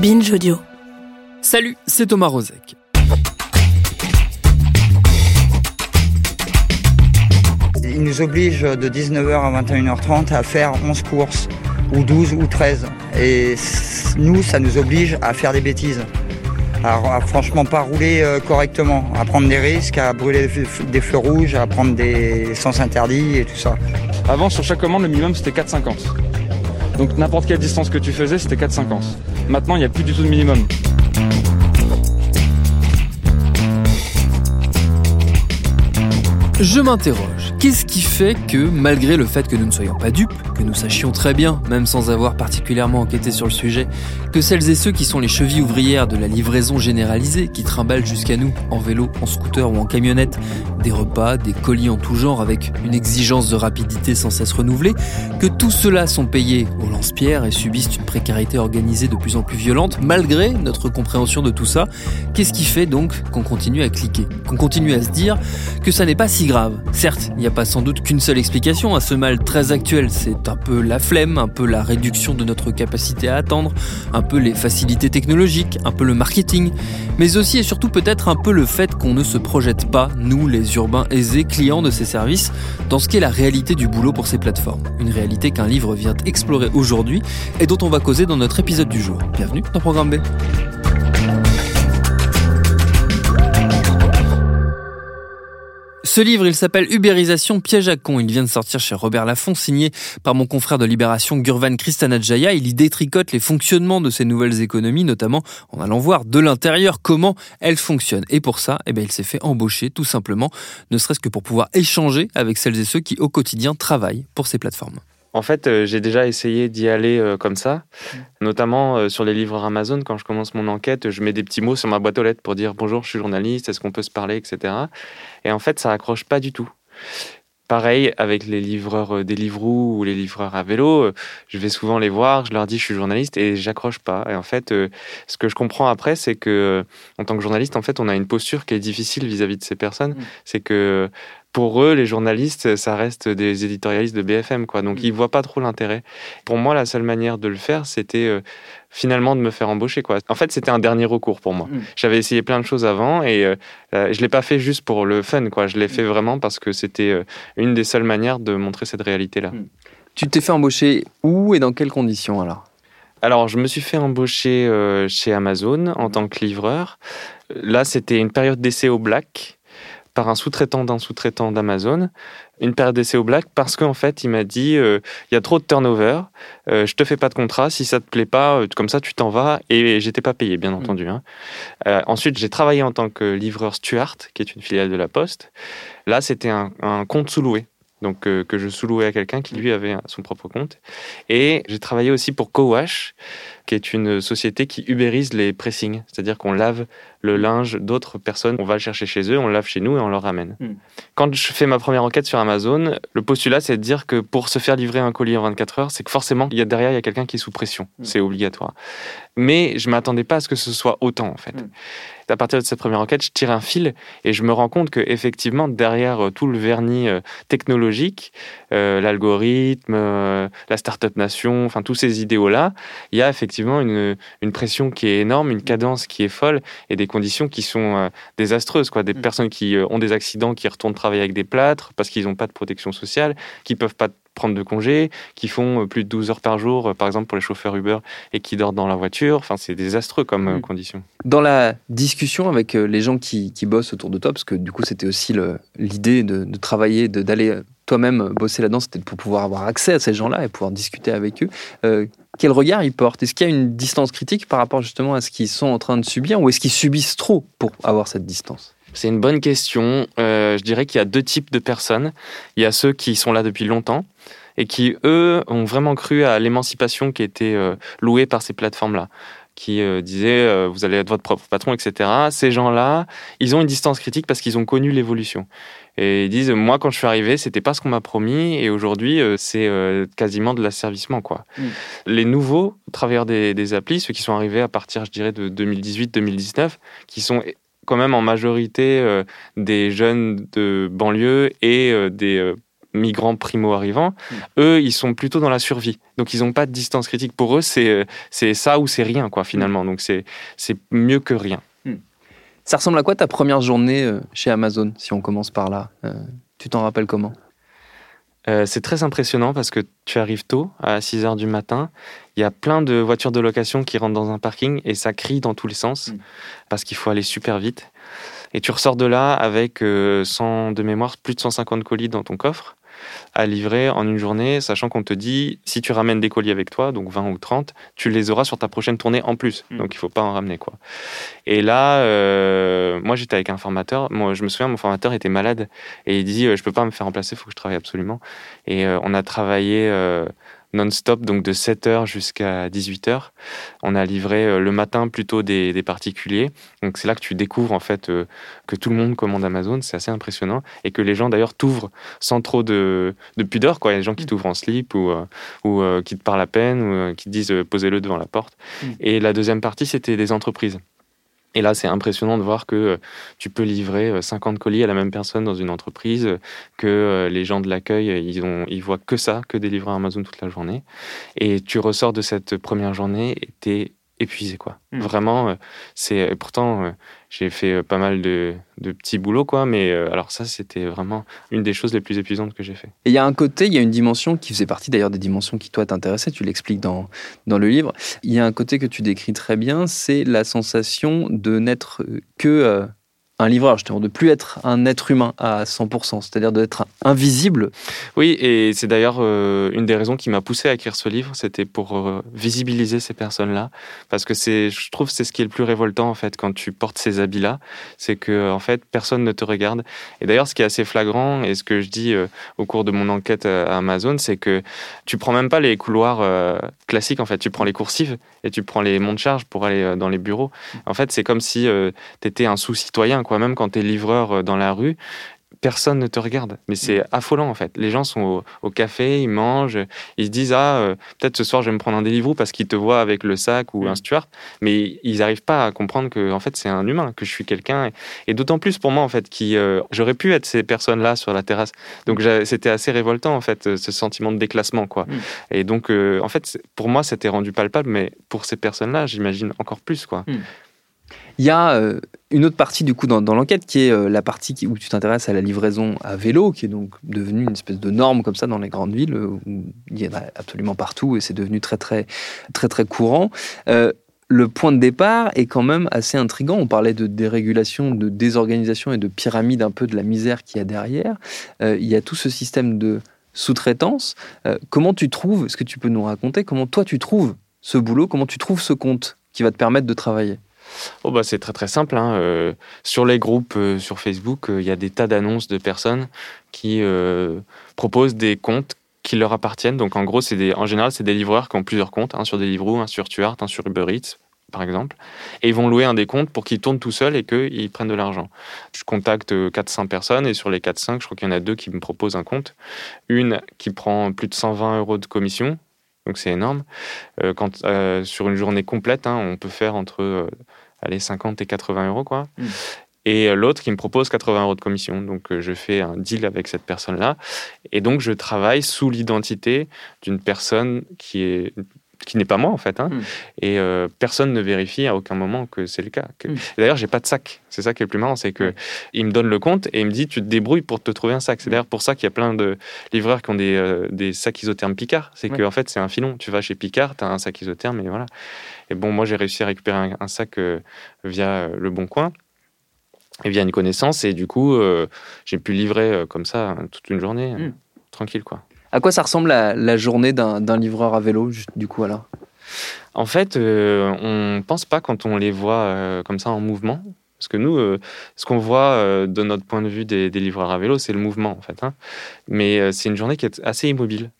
Binge Audio. Salut, c'est Thomas Rozek. Il nous oblige de 19h à 21h30 à faire 11 courses, ou 12 ou 13. Et nous, ça nous oblige à faire des bêtises. À, à franchement pas rouler euh, correctement, à prendre des risques, à brûler des feux rouges, à prendre des sens interdits et tout ça. Avant, sur chaque commande, le minimum c'était 4,50. Donc n'importe quelle distance que tu faisais, c'était 4,50. Maintenant, il n'y a plus du tout de minimum. Je m'interroge, qu'est-ce qui fait que, malgré le fait que nous ne soyons pas dupes, que nous sachions très bien, même sans avoir particulièrement enquêté sur le sujet, que celles et ceux qui sont les chevilles ouvrières de la livraison généralisée, qui trimballent jusqu'à nous, en vélo, en scooter ou en camionnette, des repas, des colis en tout genre avec une exigence de rapidité sans cesse renouvelée, que tous ceux-là sont payés au lance-pierre et subissent une précarité organisée de plus en plus violente, malgré notre compréhension de tout ça, qu'est-ce qui fait donc qu'on continue à cliquer Qu'on continue à se dire que ça n'est pas si Certes, il n'y a pas sans doute qu'une seule explication à ce mal très actuel, c'est un peu la flemme, un peu la réduction de notre capacité à attendre, un peu les facilités technologiques, un peu le marketing, mais aussi et surtout peut-être un peu le fait qu'on ne se projette pas, nous les urbains aisés clients de ces services, dans ce qu'est la réalité du boulot pour ces plateformes. Une réalité qu'un livre vient explorer aujourd'hui et dont on va causer dans notre épisode du jour. Bienvenue dans Programme B. Ce livre, il s'appelle Ubérisation, piège à con. Il vient de sortir chez Robert Laffont, signé par mon confrère de Libération Gurvan Kristanajaya. Il y détricote les fonctionnements de ces nouvelles économies, notamment en allant voir de l'intérieur comment elles fonctionnent. Et pour ça, eh ben, il s'est fait embaucher, tout simplement, ne serait-ce que pour pouvoir échanger avec celles et ceux qui, au quotidien, travaillent pour ces plateformes. En fait, euh, j'ai déjà essayé d'y aller euh, comme ça, notamment euh, sur les livres Amazon. Quand je commence mon enquête, je mets des petits mots sur ma boîte aux lettres pour dire bonjour, je suis journaliste, est-ce qu'on peut se parler, etc. Et en fait, ça accroche pas du tout. Pareil avec les livreurs des Deliveroo ou les livreurs à vélo, je vais souvent les voir, je leur dis je suis journaliste et j'accroche pas. Et en fait, ce que je comprends après, c'est que en tant que journaliste, en fait, on a une posture qui est difficile vis-à-vis de ces personnes. C'est que pour eux, les journalistes, ça reste des éditorialistes de BFM, quoi. Donc, ils voient pas trop l'intérêt. Pour moi, la seule manière de le faire, c'était euh, finalement de me faire embaucher, quoi. En fait, c'était un dernier recours pour moi. Mm. J'avais essayé plein de choses avant et euh, euh, je l'ai pas fait juste pour le fun, quoi. Je l'ai fait vraiment parce que c'était euh, une des seules manières de montrer cette réalité-là. Tu t'es fait embaucher où et dans quelles conditions alors? Alors, je me suis fait embaucher euh, chez Amazon en tant que livreur. Là, c'était une période d'essai au black par un sous-traitant d'un sous-traitant d'Amazon. Une période d'essai au black parce qu'en fait, il m'a dit euh, il y a trop de turnover, euh, je te fais pas de contrat, si ça te plaît pas, euh, comme ça tu t'en vas. Et j'étais pas payé, bien entendu. hein. Ensuite, j'ai travaillé en tant que livreur Stuart, qui est une filiale de la Poste. Là, c'était un, un compte sous-loué. Donc, euh, que je sous-louais à quelqu'un qui lui avait son propre compte. Et j'ai travaillé aussi pour Cowash, qui est une société qui ubérise les pressings, c'est-à-dire qu'on lave le linge d'autres personnes, on va le chercher chez eux, on le lave chez nous et on le ramène. Mm. Quand je fais ma première enquête sur Amazon, le postulat c'est de dire que pour se faire livrer un colis en 24 heures, c'est que forcément il y a derrière il y a quelqu'un qui est sous pression, Mm. c'est obligatoire. Mais je m'attendais pas à ce que ce soit autant en fait. Mm. À partir de cette première enquête, je tire un fil et je me rends compte que effectivement derrière euh, tout le vernis euh, technologique, euh, l'algorithme, euh, la startup nation, enfin tous ces idéaux là, il y a effectivement une, une pression qui est énorme, une cadence qui est folle et des conditions qui sont euh, désastreuses. Quoi. Des Mm. personnes qui ont des accidents, qui retournent travailler avec des plâtres parce qu'ils n'ont pas de protection sociale, qui peuvent pas prendre de congés, qui font euh, plus de 12 heures par jour, euh, par exemple pour les chauffeurs Uber, et qui dorment dans la voiture. Enfin, c'est désastreux comme euh, Mm. conditions. Dans la discussion avec les gens qui, qui bossent autour de toi, parce que du coup c'était aussi l'idée de, de travailler, d'aller toi-même bosser là-dedans, c'était pour pouvoir avoir accès à ces gens-là et pouvoir discuter avec eux. Euh, quel regard ils portent? Est-ce qu'il y a une distance critique par rapport justement à ce qu'ils sont en train de subir ou est-ce qu'ils subissent trop pour avoir cette distance? C'est une bonne question. je dirais qu'il y a deux types de personnes. Il y a ceux qui sont là depuis longtemps et qui, eux, ont vraiment cru à l'émancipation qui était louée par ces plateformes-là qui euh, disait euh, vous allez être votre propre patron, etc. Ces gens-là, ils ont une distance critique parce qu'ils ont connu l'évolution. Et ils disent moi quand je suis arrivé, c'était pas ce qu'on m'a promis et aujourd'hui euh, c'est quasiment de l'asservissement quoi. Mm. Les nouveaux travailleurs des, des, applis, ceux qui sont arrivés à partir, je dirais, de 2018-2019, qui sont quand même en majorité des jeunes de banlieue et des migrants primo-arrivants, mm. eux, ils sont plutôt dans la survie. Donc, ils n'ont pas de distance critique. Pour eux, c'est ça ou c'est rien, quoi, finalement. Mm. Donc, c'est mieux que rien. Mm. Ça ressemble à quoi ta première journée euh, chez Amazon, si on commence par là euh, Tu t'en rappelles comment? Euh, c'est très impressionnant parce que tu arrives tôt, à 6 h du matin. Il y a plein de voitures de location qui rentrent dans un parking et ça crie dans tous les sens parce qu'il faut aller super vite. Et tu ressors de là avec, sans de mémoire, plus de 150 colis dans ton coffre à livrer en une journée, sachant qu'on te dit, si tu ramènes des colis avec toi, donc 20 ou 30, tu les auras sur ta prochaine tournée en plus. Hmm. Donc il faut pas en ramener. quoi. Et là, euh, moi j'étais avec un formateur. Moi, je me souviens, mon formateur était malade et il dit, euh, je peux pas me faire remplacer, il faut que je travaille absolument. Et euh, on a travaillé non-stop, donc de 7h jusqu'à 18h. On a livré euh, le matin plutôt des, particuliers. Donc c'est là que tu découvres en fait euh, que tout le monde commande Amazon, c'est assez impressionnant. Et que les gens d'ailleurs t'ouvrent sans trop de, pudeur. Quoi. Il y a des gens qui mm. t'ouvrent en slip ou, euh, ou qui te parlent à peine ou qui te disent posez-le devant la porte. Mm. Et la deuxième partie, c'était des entreprises. Et là, c'est impressionnant de voir que euh, tu peux livrer 50 euh, colis à la même personne dans une entreprise, euh, que les gens de l'accueil, ils, ont, ils voient que ça, que des livreurs Amazon toute la journée. Et tu ressors de cette première journée et tu es épuisé quoi. Hmm. Vraiment, c'est pourtant j'ai fait euh, pas mal de, petits boulots quoi, mais alors ça c'était vraiment une des choses les plus épuisantes que j'ai fait. Et il y a un côté, il y a une dimension qui faisait partie d'ailleurs des dimensions qui toi t'intéressaient, tu l'expliques dans dans le livre. Il y a un côté que tu décris très bien, c'est la sensation de n'être que un livreur, justement, de plus être un être humain à 100%, c'est-à-dire d'être invisible. Oui, et c'est d'ailleurs euh, une des raisons qui m'a poussé à écrire ce livre, c'était pour euh, visibiliser ces personnes-là, parce que c'est, je trouve, c'est ce qui est le plus révoltant en fait quand tu portes ces habits-là, c'est que en fait personne ne te regarde. Et d'ailleurs, ce qui est assez flagrant et ce que je dis euh, au cours de mon enquête à Amazon, c'est que tu prends même pas les couloirs classiques en fait, tu prends les coursives et tu prends les monts de charge pour aller dans les bureaux. En fait, c'est comme si tu étais un sous-citoyen même quand tu es livreur euh, dans la rue, personne ne te regarde. Mais c'est mm. affolant en fait. Les gens sont au, café, ils mangent, ils se disent ah euh, peut-être ce soir je vais me prendre un Deliveroo parce qu'ils te voient avec le sac ou un mm. steward, mais ils n'arrivent pas à comprendre que en fait c'est un humain, que je suis quelqu'un. Et, d'autant plus pour moi en fait qui euh, j'aurais pu être ces personnes-là sur la terrasse. Donc c'était assez révoltant en fait ce sentiment de déclassement quoi. Mm. Et donc en fait pour moi c'était rendu palpable, mais pour ces personnes-là j'imagine encore plus quoi. Il y a euh, une autre partie du coup dans, l'enquête qui est euh, la partie où tu t'intéresses à la livraison à vélo, qui est donc devenue une espèce de norme comme ça dans les grandes villes où il y en a absolument partout et c'est devenu très très très très courant. Euh, le point de départ est quand même assez intrigant. On parlait de dérégulation, de désorganisation et de pyramide un peu de la misère qu'il y a derrière. il y a tout ce système de sous-traitance. comment tu trouves, est-ce que tu peux nous raconter, comment toi tu trouves ce boulot, comment tu trouves ce compte qui va te permettre de travailler? Oh bah c'est très très simple. Hein. Euh, sur les groupes euh, sur Facebook, euh, il y a des tas d'annonces de personnes qui proposent des comptes qui leur appartiennent. Donc en gros, en général, c'est des livreurs qui ont plusieurs comptes, un sur Deliveroo, un sur Stuart, un sur Uber Eats, par exemple, et ils vont louer un des comptes pour qu'ils tournent tout seuls et qu'ils prennent de l'argent. Je contacte 400 personnes et sur les 400, je crois qu'il y en a deux qui me proposent un compte. Une qui prend plus de 120 euros de commission, donc c'est énorme. quand, sur une journée complète, hein, on peut faire entre allez, 50 et 80 euros, quoi. Hmm. Et euh, l'autre qui me propose 80 euros de commission. Donc euh, je fais un deal avec cette personne-là. Et donc je travaille sous l'identité d'une personne qui est qui n'est pas moi en fait. Hein. Hmm. Et euh, personne ne vérifie à aucun moment que c'est le cas. Que... Hmm. D'ailleurs, j'ai pas de sac. C'est ça qui est le plus marrant, c'est que il me donne le compte et il me dit tu te débrouilles pour te trouver un sac. C'est d'ailleurs pour ça qu'il y a plein de livreurs qui ont des, des sacs isothermes Picard. C'est qu'en fait c'est un filon. Tu vas chez Picard, tu as un sac isotherme et voilà. Et bon, moi, j'ai réussi à récupérer un, sac euh, via euh, le Bon Coin et via une connaissance. Et du coup, euh, j'ai pu livrer comme ça toute une journée, hmm. tranquille, quoi. À quoi ça ressemble la, journée d'un livreur à vélo, du coup, alors? En fait, on pense pas quand on les voit comme ça en mouvement. Parce que nous, euh, ce qu'on voit euh, de notre point de vue des, livreurs à vélo, c'est le mouvement, en fait. Hein. Mais euh, c'est une journée qui est assez immobile.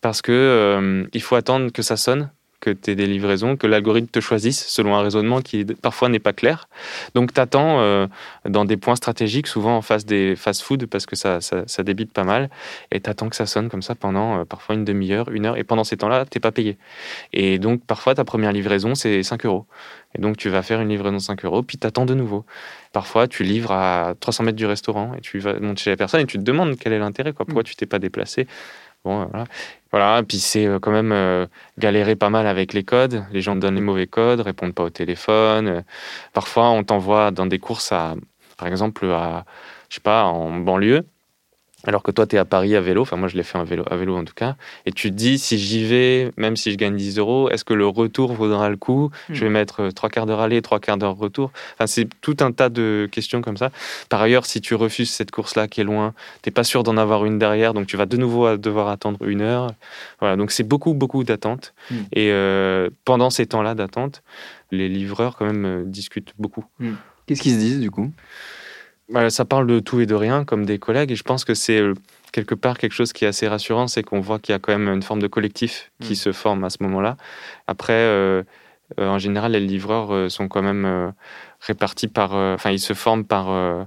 Parce que il faut attendre que ça sonne que tu aies des livraisons, que l'algorithme te choisisse selon un raisonnement qui parfois n'est pas clair. Donc tu attends euh, dans des points stratégiques, souvent en face des fast-food, parce que ça, ça, débite pas mal, et tu attends que ça sonne comme ça pendant euh, parfois une demi-heure, une heure, et pendant ces temps-là, tu pas payé. Et donc parfois ta première livraison, c'est 5 euros. Et donc tu vas faire une livraison 5 euros, puis tu attends de nouveau. Parfois tu livres à 300 mètres du restaurant, et tu vas monter chez la personne, et tu te demandes quel est l'intérêt, quoi. pourquoi mm. tu t'es pas déplacé? Bon, voilà. Voilà, puis c'est euh, quand même euh, galérer pas mal avec les codes. Les gens donnent les mauvais codes, répondent pas au téléphone. Euh, parfois, on t'envoie dans des courses à, par exemple, à, je sais pas, en banlieue. Alors que toi, tu es à Paris à vélo, enfin moi je l'ai fait à vélo, à vélo en tout cas, et tu te dis, si j'y vais, même si je gagne 10 euros, est-ce que le retour vaudra le coup? Hmm. Je vais mettre euh, trois quarts d'heure aller, trois quarts d'heure retour. Enfin, c'est tout un tas de questions comme ça. Par ailleurs, si tu refuses cette course-là qui est loin, t'es pas sûr d'en avoir une derrière, donc tu vas de nouveau devoir attendre une heure. Voilà, donc c'est beaucoup, beaucoup d'attente. Hmm. Et euh, pendant ces temps-là d'attente, les livreurs quand même euh, discutent beaucoup. Hmm. Qu'est-ce qu'ils se disent du coup? Ça parle de tout et de rien, comme des collègues, et je pense que c'est euh, quelque part quelque chose qui est assez rassurant, c'est qu'on voit qu'il y a quand même une forme de collectif qui mm. se forme à ce moment-là. Après, euh, euh, en général, les livreurs sont quand même répartis par, enfin, ils se forment par,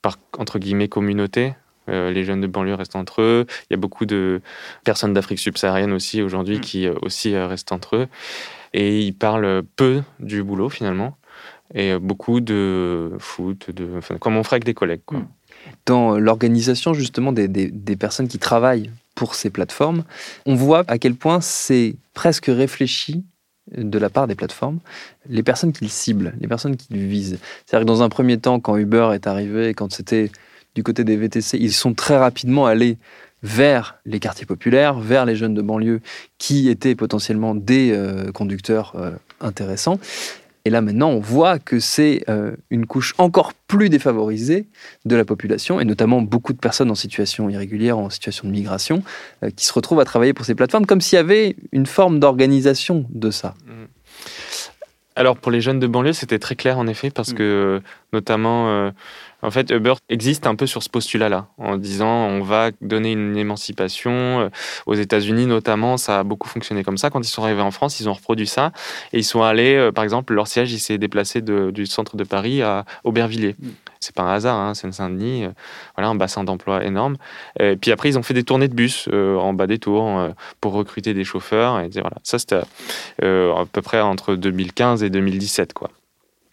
par entre guillemets communauté. les jeunes de banlieue restent entre eux. Il y a beaucoup de personnes d'Afrique subsaharienne aussi aujourd'hui mm. qui aussi restent entre eux. Et ils parlent peu du boulot finalement et beaucoup de foot, de, comme on ferait avec des collègues. Hmm. Dans l'organisation justement des, personnes qui travaillent pour ces plateformes, on voit à quel point c'est presque réfléchi de la part des plateformes, les personnes qu'ils ciblent, les personnes qu'ils visent. C'est-à-dire que dans un premier temps, quand Uber est arrivé, quand c'était du côté des VTC, ils sont très rapidement allés vers les quartiers populaires, vers les jeunes de banlieue qui étaient potentiellement des euh, conducteurs euh, intéressants. Et là maintenant, on voit que c'est euh, une couche encore plus défavorisée de la population, et notamment beaucoup de personnes en situation irrégulière, en situation de migration, euh, qui se retrouvent à travailler pour ces plateformes, comme s'il y avait une forme d'organisation de ça. Alors pour les jeunes de banlieue, c'était très clair en effet, parce mmh. que notamment euh, en fait, Uber existe un peu sur ce postulat-là, en disant on va donner une émancipation. Euh, aux États-Unis, notamment, ça a beaucoup fonctionné comme ça. Quand ils sont arrivés en France, ils ont reproduit ça et ils sont allés, euh, par exemple, leur siège, il s'est déplacé du centre de Paris à Aubervilliers. C'est pas un hasard, hein, Seine-Saint-Denis, euh, voilà, un bassin d'emploi énorme. Et puis après, ils ont fait des tournées de bus en bas des tours pour recruter des chauffeurs. Et voilà, ça c'était à peu près entre 2015 et 2017, quoi.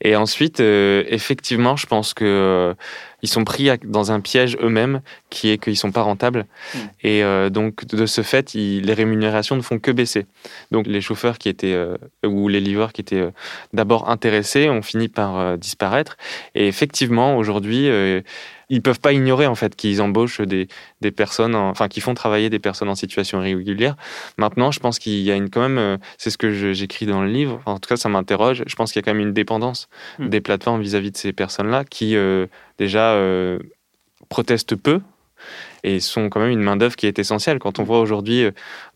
Et ensuite, euh, effectivement, je pense que euh, ils sont pris dans un piège eux-mêmes, qui est qu'ils sont pas rentables. Hmm. Et euh, donc, de ce fait, les rémunérations ne font que baisser. Donc, les chauffeurs qui étaient ou les livreurs qui étaient d'abord intéressés ont fini par disparaître. Et effectivement, aujourd'hui ils peuvent pas ignorer en fait qu'ils embauchent des, des personnes, enfin qui font travailler des personnes en situation irrégulière. Maintenant, je pense qu'il y a une quand même, euh, c'est ce que j'écris dans le livre. En tout cas, ça m'interroge. Je pense qu'il y a quand même une dépendance hmm. des plateformes vis-à-vis de ces personnes-là qui euh, déjà euh, protestent peu et sont quand même une main d'œuvre qui est essentielle. Quand on voit aujourd'hui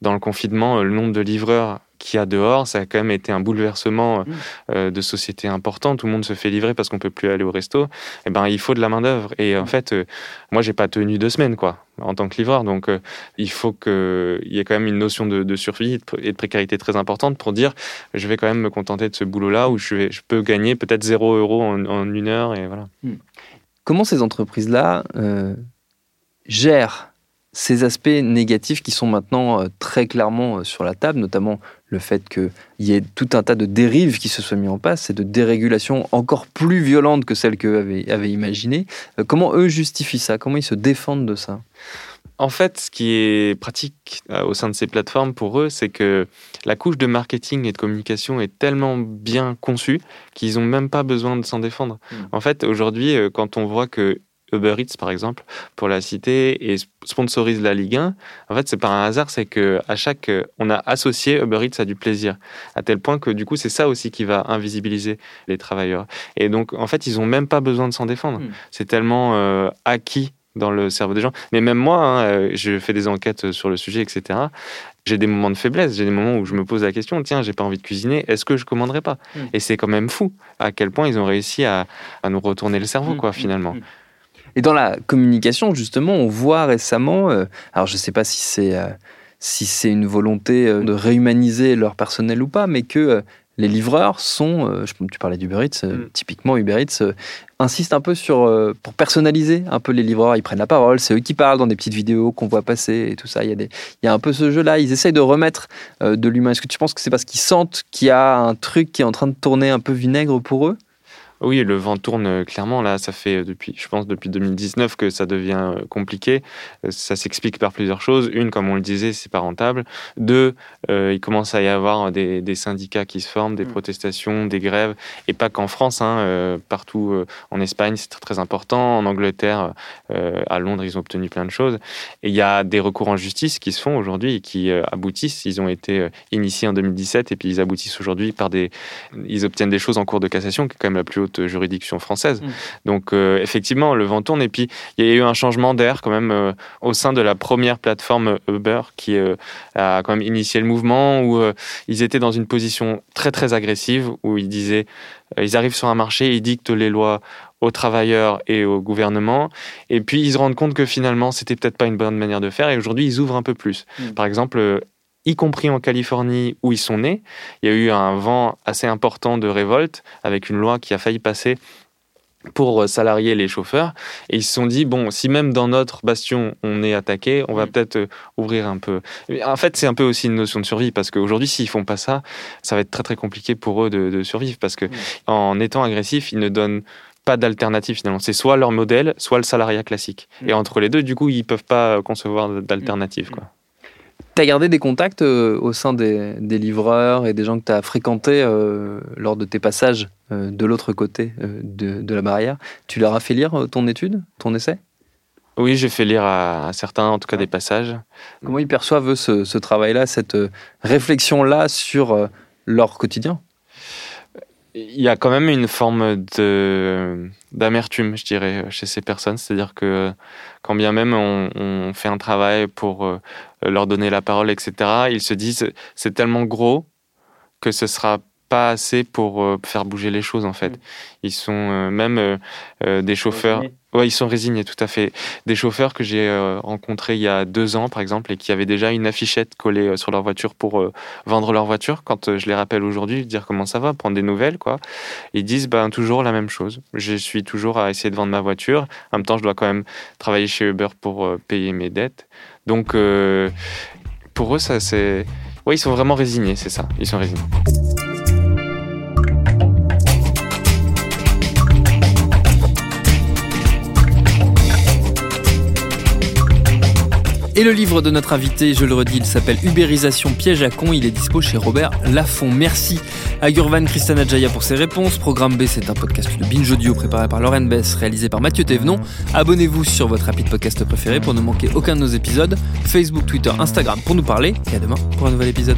dans le confinement le nombre de livreurs qu'il y a dehors, ça a quand même été un bouleversement euh, mmh. euh, de société important. Tout le monde se fait livrer parce qu'on peut plus aller au resto. Eh ben, il faut de la main d'œuvre. Et en mmh. fait, euh, moi, j'ai pas tenu deux semaines, quoi, en tant que livreur. Donc, il faut qu'il y ait quand même une notion de, survie et de précarité très importante pour dire, je vais quand même me contenter de ce boulot-là où je, vais, je peux gagner peut-être zéro euro en, une heure et voilà. Comment ces entreprises-là gèrent ces aspects négatifs qui sont maintenant très clairement sur la table, notamment le fait qu'il y ait tout un tas de dérives qui se soient mis en place et de dérégulations encore plus violentes que celles qu'eux avaient, avaient imaginées. Euh, comment eux justifient ça? Comment ils se défendent de ça? En fait, ce qui est pratique euh, au sein de ces plateformes pour eux, c'est que la couche de marketing et de communication est tellement bien conçue qu'ils n'ont même pas besoin de s'en défendre. Hmm. En fait, aujourd'hui, euh, quand on voit que Uber Eats, par exemple, pour la cité, et sponsorise la Ligue 1. En fait, c'est pas un hasard, c'est que à chaque, on a associé Uber Eats à du plaisir, à tel point que du coup, c'est ça aussi qui va invisibiliser les travailleurs. Et donc, en fait, ils ont même pas besoin de s'en défendre. Hmm. C'est tellement euh, acquis dans le cerveau des gens. Mais même moi, hein, euh, je fais des enquêtes sur le sujet, etc. J'ai des moments de faiblesse, j'ai des moments où je me pose la question tiens, j'ai pas envie de cuisiner, est-ce que je commanderais pas? Mm. Et c'est quand même fou à quel point ils ont réussi à, nous retourner le cerveau, mm, quoi, finalement. Et dans la communication, justement, on voit récemment, euh, alors je sais pas si c'est si c'est une volonté de réhumaniser leur personnel ou pas, mais que les livreurs sont, euh, tu parlais d'Uber Eats, euh, mm. typiquement Uber Eats euh, insiste un peu sur, pour personnaliser un peu les livreurs, ils prennent la parole, c'est eux qui parlent dans des petites vidéos qu'on voit passer et tout ça. Il y a, des, il y a un peu ce jeu-là, ils essayent de remettre de l'humain. Est-ce que tu penses que c'est parce qu'ils sentent qu'il y a un truc qui est en train de tourner un peu vinaigre pour eux? Oui, le vent tourne euh, clairement. Là, ça fait euh, depuis, je pense, depuis 2019 que ça devient euh, compliqué. Ça s'explique par plusieurs choses. Une, comme on le disait, c'est pas rentable. Deux, il commence à y avoir des, syndicats qui se forment, des mm. protestations, des grèves, et pas qu'en France. Hein, partout en Espagne, c'est très important. En Angleterre, à Londres, ils ont obtenu plein de choses. Et il y a des recours en justice qui se font aujourd'hui et qui aboutissent. Ils ont été initiés en 2017 et puis ils aboutissent aujourd'hui par des. Ils obtiennent des choses en cours de cassation, qui est quand même la plus haute juridiction française. Mm. Donc euh, effectivement, le vent tourne. Et puis, il y a eu un changement d'air quand même euh, au sein de la première plateforme Uber qui euh, a quand même initié le mouvement, où ils étaient dans une position très très agressive, où ils disaient, ils arrivent sur un marché, ils dictent les lois aux travailleurs et au gouvernement. Et puis ils se rendent compte que finalement, c'était peut-être pas une bonne manière de faire. Et aujourd'hui, ils ouvrent un peu plus. Mm. Par exemple, y compris en Californie où ils sont nés. Il y a eu un vent assez important de révolte avec une loi qui a failli passer pour salarier les chauffeurs. Et ils se sont dit, bon, si même dans notre bastion, on est attaqué, on va mm. peut-être euh, ouvrir un peu. En fait, c'est un peu aussi une notion de survie, parce qu'aujourd'hui, s'ils font pas ça, ça va être très très compliqué pour eux de, survivre, parce que mm. en étant agressifs, ils ne donnent pas d'alternative finalement. C'est soit leur modèle, soit le salariat classique. Mm. Et entre les deux, du coup, ils peuvent pas concevoir d'alternative. quoi. Tu as gardé des contacts euh, au sein des, livreurs et des gens que tu as fréquentés euh, lors de tes passages euh, de l'autre côté de, la barrière? Tu leur as fait lire ton étude, ton essai? Oui, j'ai fait lire à, certains, en tout cas des passages. Comment ils perçoivent ce, ce travail-là, cette réflexion-là sur leur quotidien? Il y a quand même une forme de d'amertume, je dirais, chez ces personnes. C'est-à-dire que quand bien même on, fait un travail pour leur donner la parole, etc., ils se disent c'est tellement gros que ce sera pas assez pour euh, faire bouger les choses en fait. Mm. Ils sont euh, même des chauffeurs. Ouais, ils sont résignés, tout à fait. Des chauffeurs que j'ai euh, rencontrés il y a deux ans, par exemple, et qui avaient déjà une affichette collée euh, sur leur voiture pour euh, vendre leur voiture. Quand je les rappelle aujourd'hui, dire comment ça va, prendre des nouvelles, quoi. Ils disent ben, toujours la même chose. Je suis toujours à essayer de vendre ma voiture. En même temps, je dois quand même travailler chez Uber pour payer mes dettes. Donc, pour eux, ça, c'est. Oui, ils sont vraiment résignés, c'est ça. Ils sont résignés. Et le livre de notre invité, je le redis, il s'appelle Ubérisation piège à con. Il est dispo chez Robert Laffont. Merci à Gurvan Christana Jaya pour ses réponses. Programme B, c'est un podcast de binge audio préparé par Lauren Bess, réalisé par Mathieu Thévenon. Abonnez-vous sur votre rapide podcast préféré pour ne manquer aucun de nos épisodes. Facebook, Twitter, Instagram pour nous parler. Et à demain pour un nouvel épisode.